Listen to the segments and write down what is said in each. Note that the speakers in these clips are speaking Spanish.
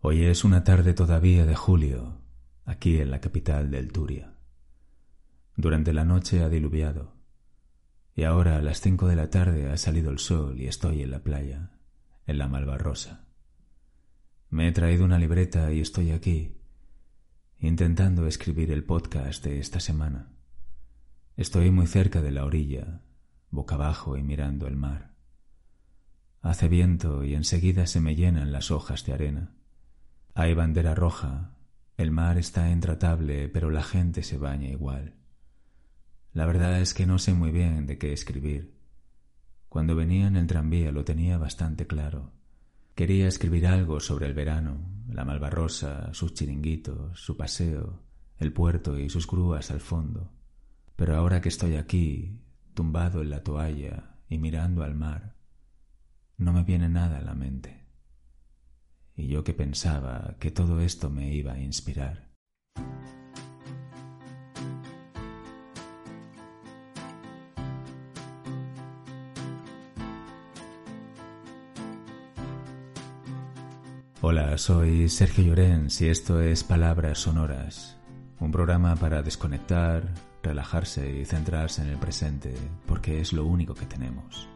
Hoy es una tarde todavía de julio, aquí en la capital del Turia. Durante la noche ha diluviado, y ahora a las cinco de la tarde ha salido el sol y estoy en la playa, en la Malvarrosa. Me he traído una libreta y estoy aquí, intentando escribir el podcast de esta semana. Estoy muy cerca de la orilla, boca abajo y mirando el mar. Hace viento y enseguida se me llenan las hojas de arena. Hay bandera roja, el mar está intratable, pero la gente se baña igual. La verdad es que no sé muy bien de qué escribir. Cuando venía en el tranvía lo tenía bastante claro. Quería escribir algo sobre el verano, la Malvarrosa, sus chiringuitos, su paseo, el puerto y sus grúas al fondo. Pero ahora que estoy aquí, tumbado en la toalla y mirando al mar, no me viene nada a la mente y yo que pensaba que todo esto me iba a inspirar. Hola, soy Sergio Llorens y esto es Palabras Sonoras, un programa para desconectar, relajarse y centrarse en el presente, porque es lo único que tenemos.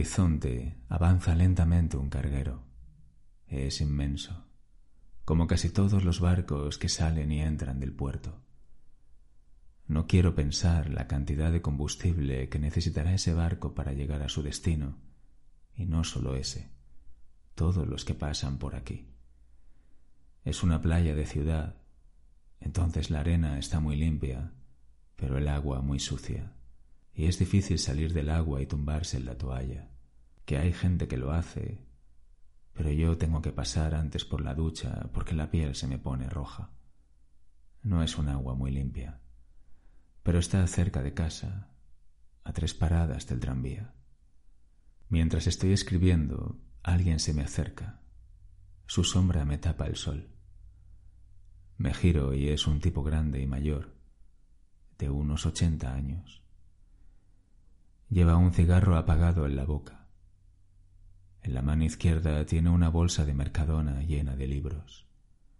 Horizonte avanza lentamente un carguero. Es inmenso, como casi todos los barcos que salen y entran del puerto. No quiero pensar la cantidad de combustible que necesitará ese barco para llegar a su destino, y no solo ese, todos los que pasan por aquí. Es una playa de ciudad, entonces la arena está muy limpia, pero el agua muy sucia y es difícil salir del agua y tumbarse en la toalla, que hay gente que lo hace, pero yo tengo que pasar antes por la ducha porque la piel se me pone roja. No es un agua muy limpia, pero está cerca de casa, a tres paradas del tranvía. Mientras estoy escribiendo, alguien se me acerca. Su sombra me tapa el sol. Me giro y es un tipo grande y mayor, de unos ochenta años. Lleva un cigarro apagado en la boca. En la mano izquierda tiene una bolsa de mercadona llena de libros.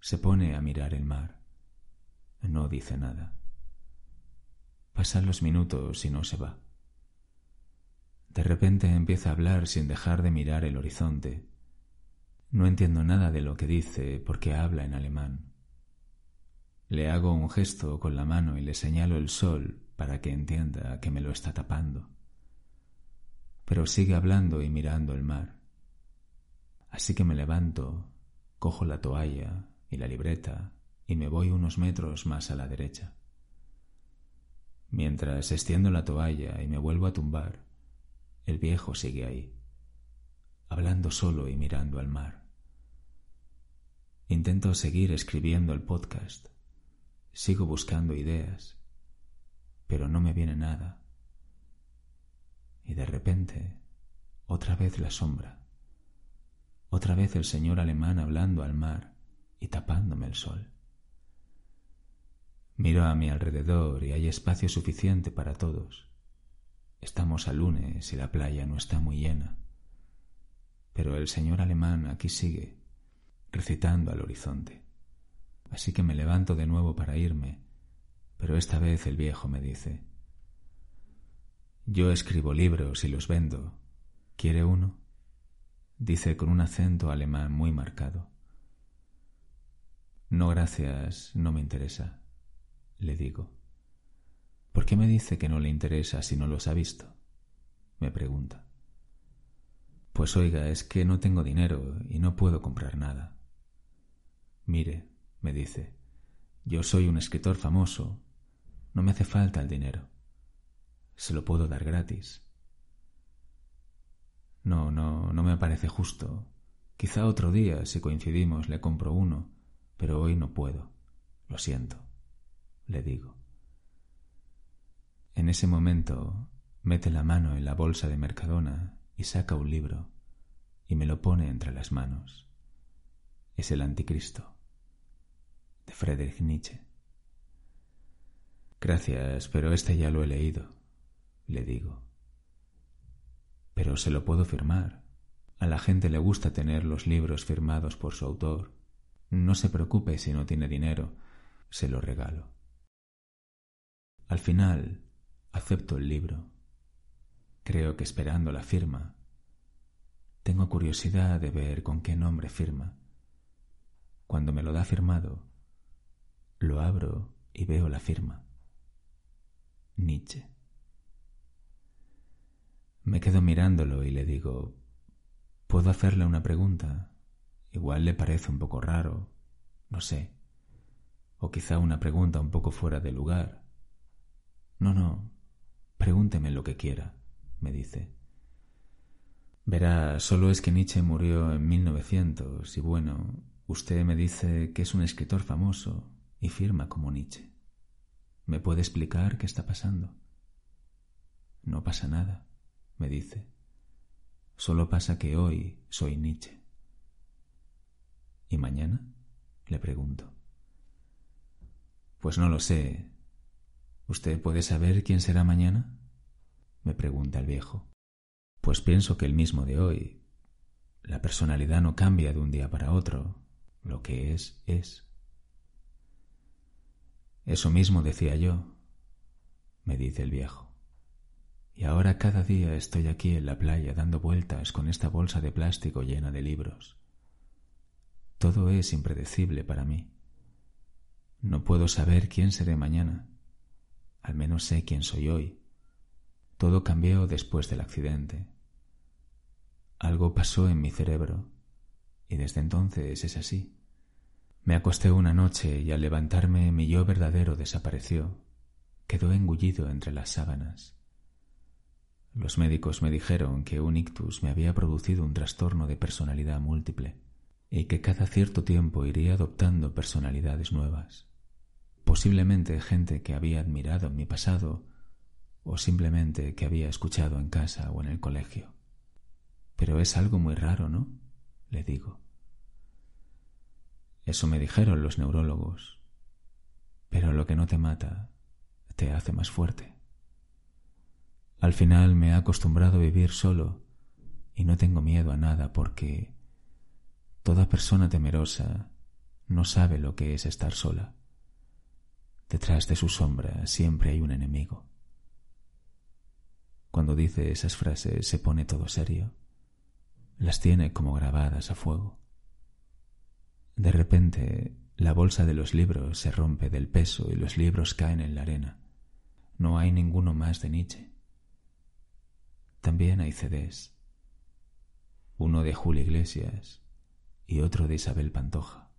Se pone a mirar el mar. No dice nada. Pasan los minutos y no se va. De repente empieza a hablar sin dejar de mirar el horizonte. No entiendo nada de lo que dice porque habla en alemán. Le hago un gesto con la mano y le señalo el sol para que entienda que me lo está tapando pero sigue hablando y mirando el mar. Así que me levanto, cojo la toalla y la libreta y me voy unos metros más a la derecha. Mientras extiendo la toalla y me vuelvo a tumbar, el viejo sigue ahí, hablando solo y mirando al mar. Intento seguir escribiendo el podcast, sigo buscando ideas, pero no me viene nada y de repente otra vez la sombra, otra vez el señor alemán hablando al mar y tapándome el sol. Miro a mi alrededor y hay espacio suficiente para todos. Estamos a lunes y la playa no está muy llena. Pero el señor alemán aquí sigue, recitando al horizonte. Así que me levanto de nuevo para irme, pero esta vez el viejo me dice, yo escribo libros y los vendo. ¿Quiere uno? dice con un acento alemán muy marcado. No, gracias, no me interesa, le digo. ¿Por qué me dice que no le interesa si no los ha visto? me pregunta. Pues oiga, es que no tengo dinero y no puedo comprar nada. Mire, me dice, yo soy un escritor famoso, no me hace falta el dinero. Se lo puedo dar gratis. No, no, no me parece justo. Quizá otro día, si coincidimos, le compro uno, pero hoy no puedo. Lo siento, le digo. En ese momento mete la mano en la bolsa de Mercadona y saca un libro y me lo pone entre las manos. Es el Anticristo de Friedrich Nietzsche. Gracias, pero este ya lo he leído, le digo. Pero se lo puedo firmar. A la gente le gusta tener los libros firmados por su autor. No se preocupe si no tiene dinero, se lo regalo. Al final, acepto el libro. Creo que esperando la firma. Tengo curiosidad de ver con qué nombre firma. Cuando me lo da firmado, lo abro y veo la firma. Nietzsche. Me quedo mirándolo y le digo, ¿puedo hacerle una pregunta? Igual le parece un poco raro, no sé. O quizá una pregunta un poco fuera de lugar. No, no, pregúnteme lo que quiera, me dice. Verá, solo es que Nietzsche murió en 1900 y bueno, usted me dice que es un escritor famoso y firma como Nietzsche. ¿Me puede explicar qué está pasando? No pasa nada, me dice. Solo pasa que hoy soy Nietzsche. ¿Y mañana? le pregunto. Pues no lo sé. ¿Usted puede saber quién será mañana? me pregunta el viejo. Pues pienso que el mismo de hoy. La personalidad no cambia de un día para otro. Lo que es, es. Eso mismo decía yo, me dice el viejo. Y ahora cada día estoy aquí en la playa dando vueltas con esta bolsa de plástico llena de libros. Todo es impredecible para mí. No puedo saber quién seré mañana. Al menos sé quién soy hoy. Todo cambió después del accidente. Algo pasó en mi cerebro y desde entonces es así. Me acosté una noche y al levantarme mi yo verdadero desapareció, quedó engullido entre las sábanas. Los médicos me dijeron que un ictus me había producido un trastorno de personalidad múltiple y que cada cierto tiempo iría adoptando personalidades nuevas, posiblemente gente que había admirado en mi pasado o simplemente que había escuchado en casa o en el colegio. Pero es algo muy raro, ¿no? le digo. Eso me dijeron los neurólogos. Pero lo que no te mata te hace más fuerte. Al final me he acostumbrado a vivir solo y no tengo miedo a nada porque toda persona temerosa no sabe lo que es estar sola. Detrás de su sombra siempre hay un enemigo. Cuando dice esas frases se pone todo serio. Las tiene como grabadas a fuego. De repente, la bolsa de los libros se rompe del peso y los libros caen en la arena. No hay ninguno más de Nietzsche. También hay CDs. Uno de Julio Iglesias y otro de Isabel Pantoja.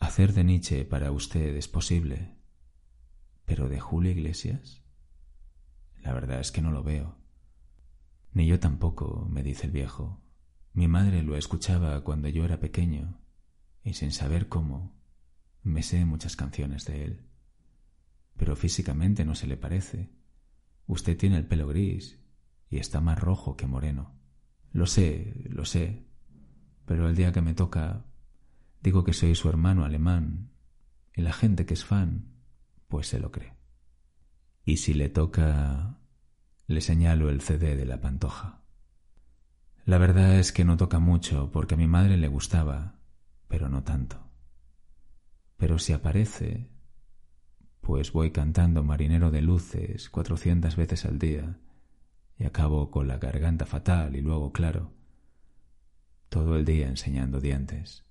Hacer de Nietzsche para usted es posible, pero de Julio Iglesias, la verdad es que no lo veo. Ni yo tampoco, me dice el viejo, mi madre lo escuchaba cuando yo era pequeño y sin saber cómo me sé muchas canciones de él. Pero físicamente no se le parece. Usted tiene el pelo gris y está más rojo que moreno. Lo sé, lo sé, pero el día que me toca digo que soy su hermano alemán y la gente que es fan pues se lo cree. Y si le toca le señalo el CD de la pantoja. La verdad es que no toca mucho porque a mi madre le gustaba, pero no tanto. Pero si aparece, pues voy cantando Marinero de Luces cuatrocientas veces al día y acabo con la garganta fatal y luego, claro, todo el día enseñando dientes,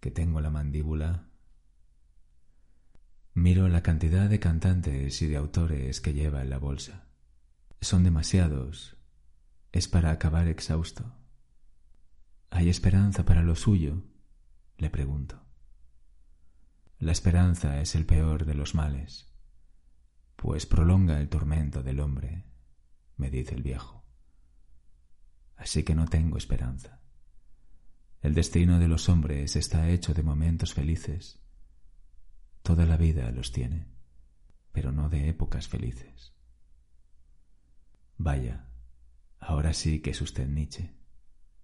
que tengo la mandíbula. Miro la cantidad de cantantes y de autores que lleva en la bolsa. Son demasiados. Es para acabar exhausto. ¿Hay esperanza para lo suyo? Le pregunto. La esperanza es el peor de los males, pues prolonga el tormento del hombre, me dice el viejo. Así que no tengo esperanza. El destino de los hombres está hecho de momentos felices. Toda la vida los tiene, pero no de épocas felices. Vaya, ahora sí que es usted Nietzsche,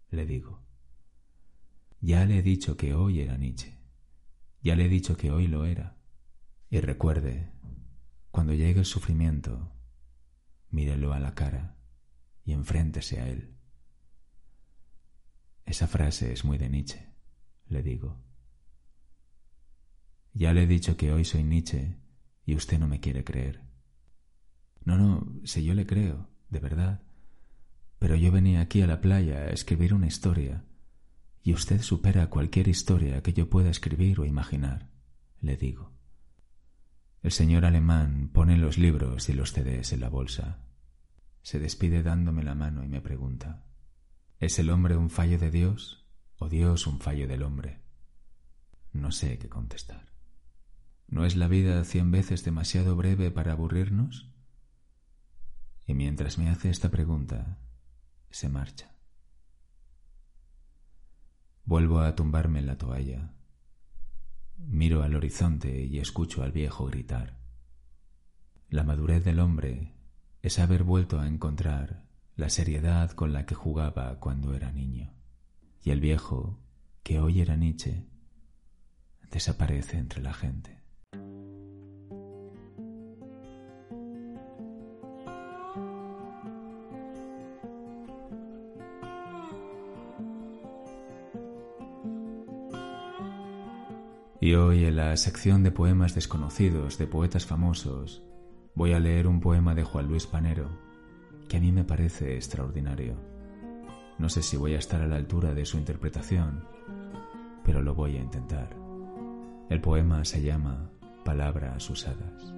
le digo. Ya le he dicho que hoy era Nietzsche. Ya le he dicho que hoy lo era. Y recuerde, cuando llegue el sufrimiento, mírelo a la cara y enfréntese a él. Esa frase es muy de Nietzsche, le digo. Ya le he dicho que hoy soy Nietzsche y usted no me quiere creer. No, no, si yo le creo, de verdad. Pero yo venía aquí a la playa a escribir una historia y usted supera cualquier historia que yo pueda escribir o imaginar, le digo. El señor alemán pone los libros y los CDs en la bolsa. Se despide dándome la mano y me pregunta ¿Es el hombre un fallo de Dios o Dios un fallo del hombre? No sé qué contestar. ¿No es la vida cien veces demasiado breve para aburrirnos? Y mientras me hace esta pregunta, se marcha. Vuelvo a tumbarme en la toalla. Miro al horizonte y escucho al viejo gritar. La madurez del hombre es haber vuelto a encontrar la seriedad con la que jugaba cuando era niño. Y el viejo, que hoy era Nietzsche, desaparece entre la gente. Hoy en la sección de poemas desconocidos de poetas famosos voy a leer un poema de Juan Luis Panero que a mí me parece extraordinario. No sé si voy a estar a la altura de su interpretación, pero lo voy a intentar. El poema se llama Palabras usadas.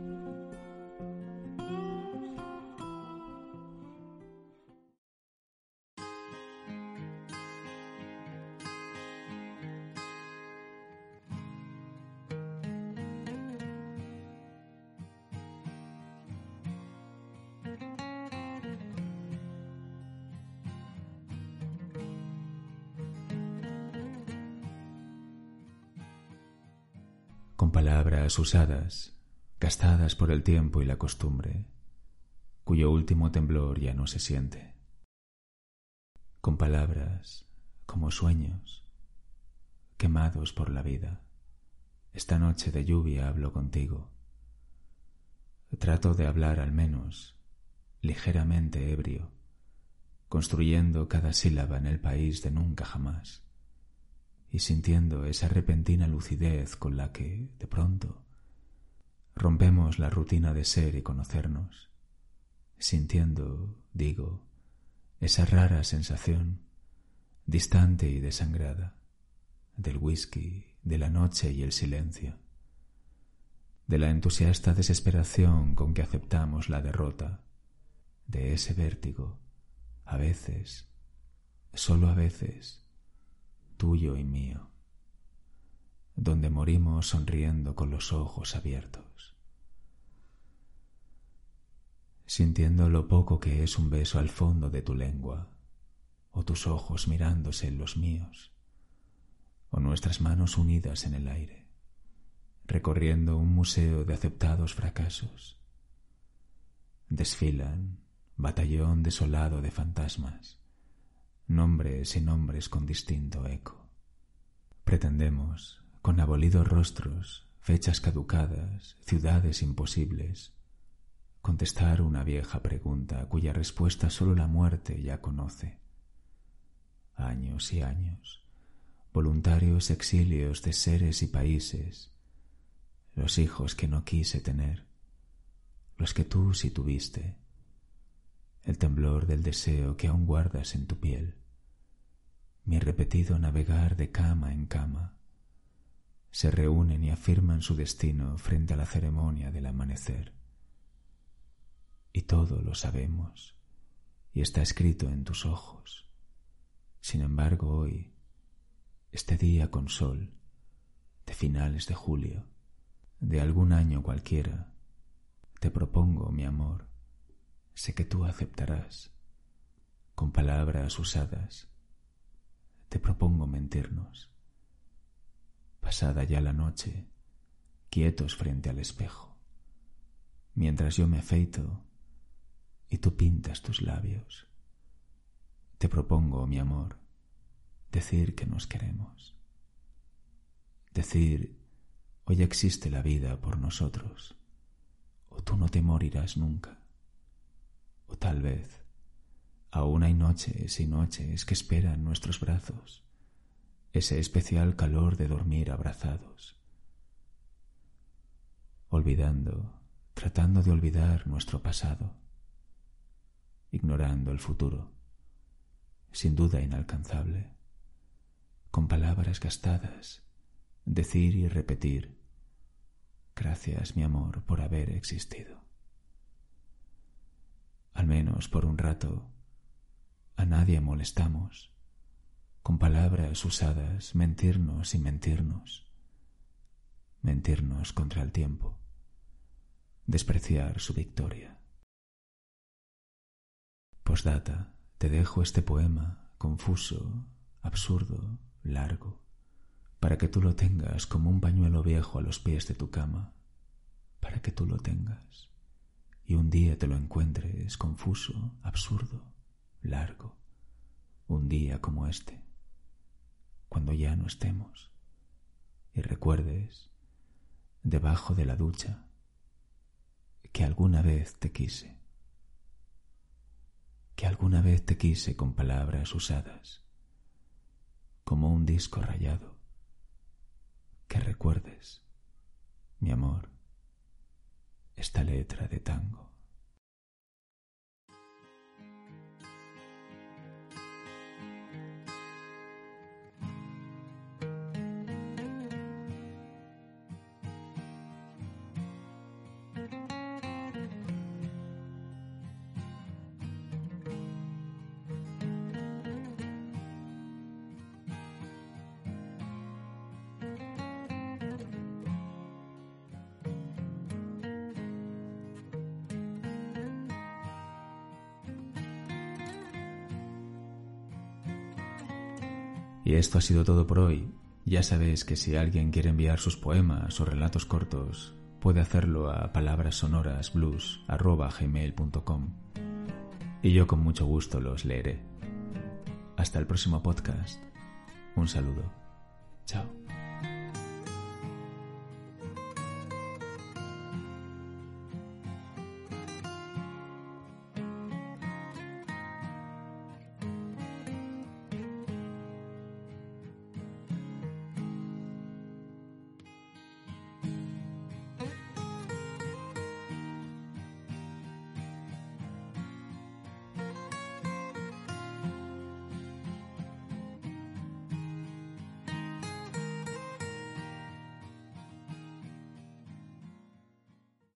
Con palabras usadas, gastadas por el tiempo y la costumbre, cuyo último temblor ya no se siente, con palabras como sueños, quemados por la vida. Esta noche de lluvia hablo contigo. Trato de hablar al menos, ligeramente ebrio, construyendo cada sílaba en el país de nunca jamás y sintiendo esa repentina lucidez con la que, de pronto, rompemos la rutina de ser y conocernos, sintiendo, digo, esa rara sensación, distante y desangrada, del whisky, de la noche y el silencio, de la entusiasta desesperación con que aceptamos la derrota, de ese vértigo, a veces, solo a veces, tuyo y mío, donde morimos sonriendo con los ojos abiertos, sintiendo lo poco que es un beso al fondo de tu lengua, o tus ojos mirándose en los míos, o nuestras manos unidas en el aire, recorriendo un museo de aceptados fracasos. Desfilan, batallón desolado de fantasmas, nombres y nombres con distinto eco. Pretendemos, con abolidos rostros, fechas caducadas, ciudades imposibles, contestar una vieja pregunta cuya respuesta sólo la muerte ya conoce. Años y años, voluntarios exilios de seres y países, los hijos que no quise tener, los que tú sí tuviste, el temblor del deseo que aún guardas en tu piel, mi repetido navegar de cama en cama, se reúnen y afirman su destino frente a la ceremonia del amanecer. Y todo lo sabemos, y está escrito en tus ojos. Sin embargo, hoy, este día con sol, de finales de julio, de algún año cualquiera, te propongo, mi amor, sé que tú aceptarás, con palabras usadas, te propongo mentirnos. Pasada ya la noche, quietos frente al espejo, mientras yo me afeito y tú pintas tus labios. Te propongo, mi amor, decir que nos queremos. Decir, hoy existe la vida por nosotros, o tú no te morirás nunca. O tal vez, aún hay noches y noches que esperan nuestros brazos, ese especial calor de dormir abrazados. Olvidando, tratando de olvidar nuestro pasado, ignorando el futuro, sin duda inalcanzable, con palabras gastadas, decir y repetir, gracias mi amor por haber existido. Al menos por un rato, a nadie molestamos, con palabras usadas, mentirnos y mentirnos, mentirnos contra el tiempo, despreciar su victoria. Postdata, te dejo este poema confuso, absurdo, largo, para que tú lo tengas como un pañuelo viejo a los pies de tu cama, para que tú lo tengas y un día te lo encuentres confuso, absurdo, largo, un día como este, cuando ya no estemos, y recuerdes, debajo de la ducha, que alguna vez te quise. Que alguna vez te quise con palabras usadas, como un disco rayado, que recuerdes, mi amor, esta letra de tango. Y esto ha sido todo por hoy. Ya sabéis que si alguien quiere enviar sus poemas o relatos cortos, puede hacerlo a palabrassonorasblues.com y yo con mucho gusto los leeré. Hasta el próximo podcast. Un saludo. Chao.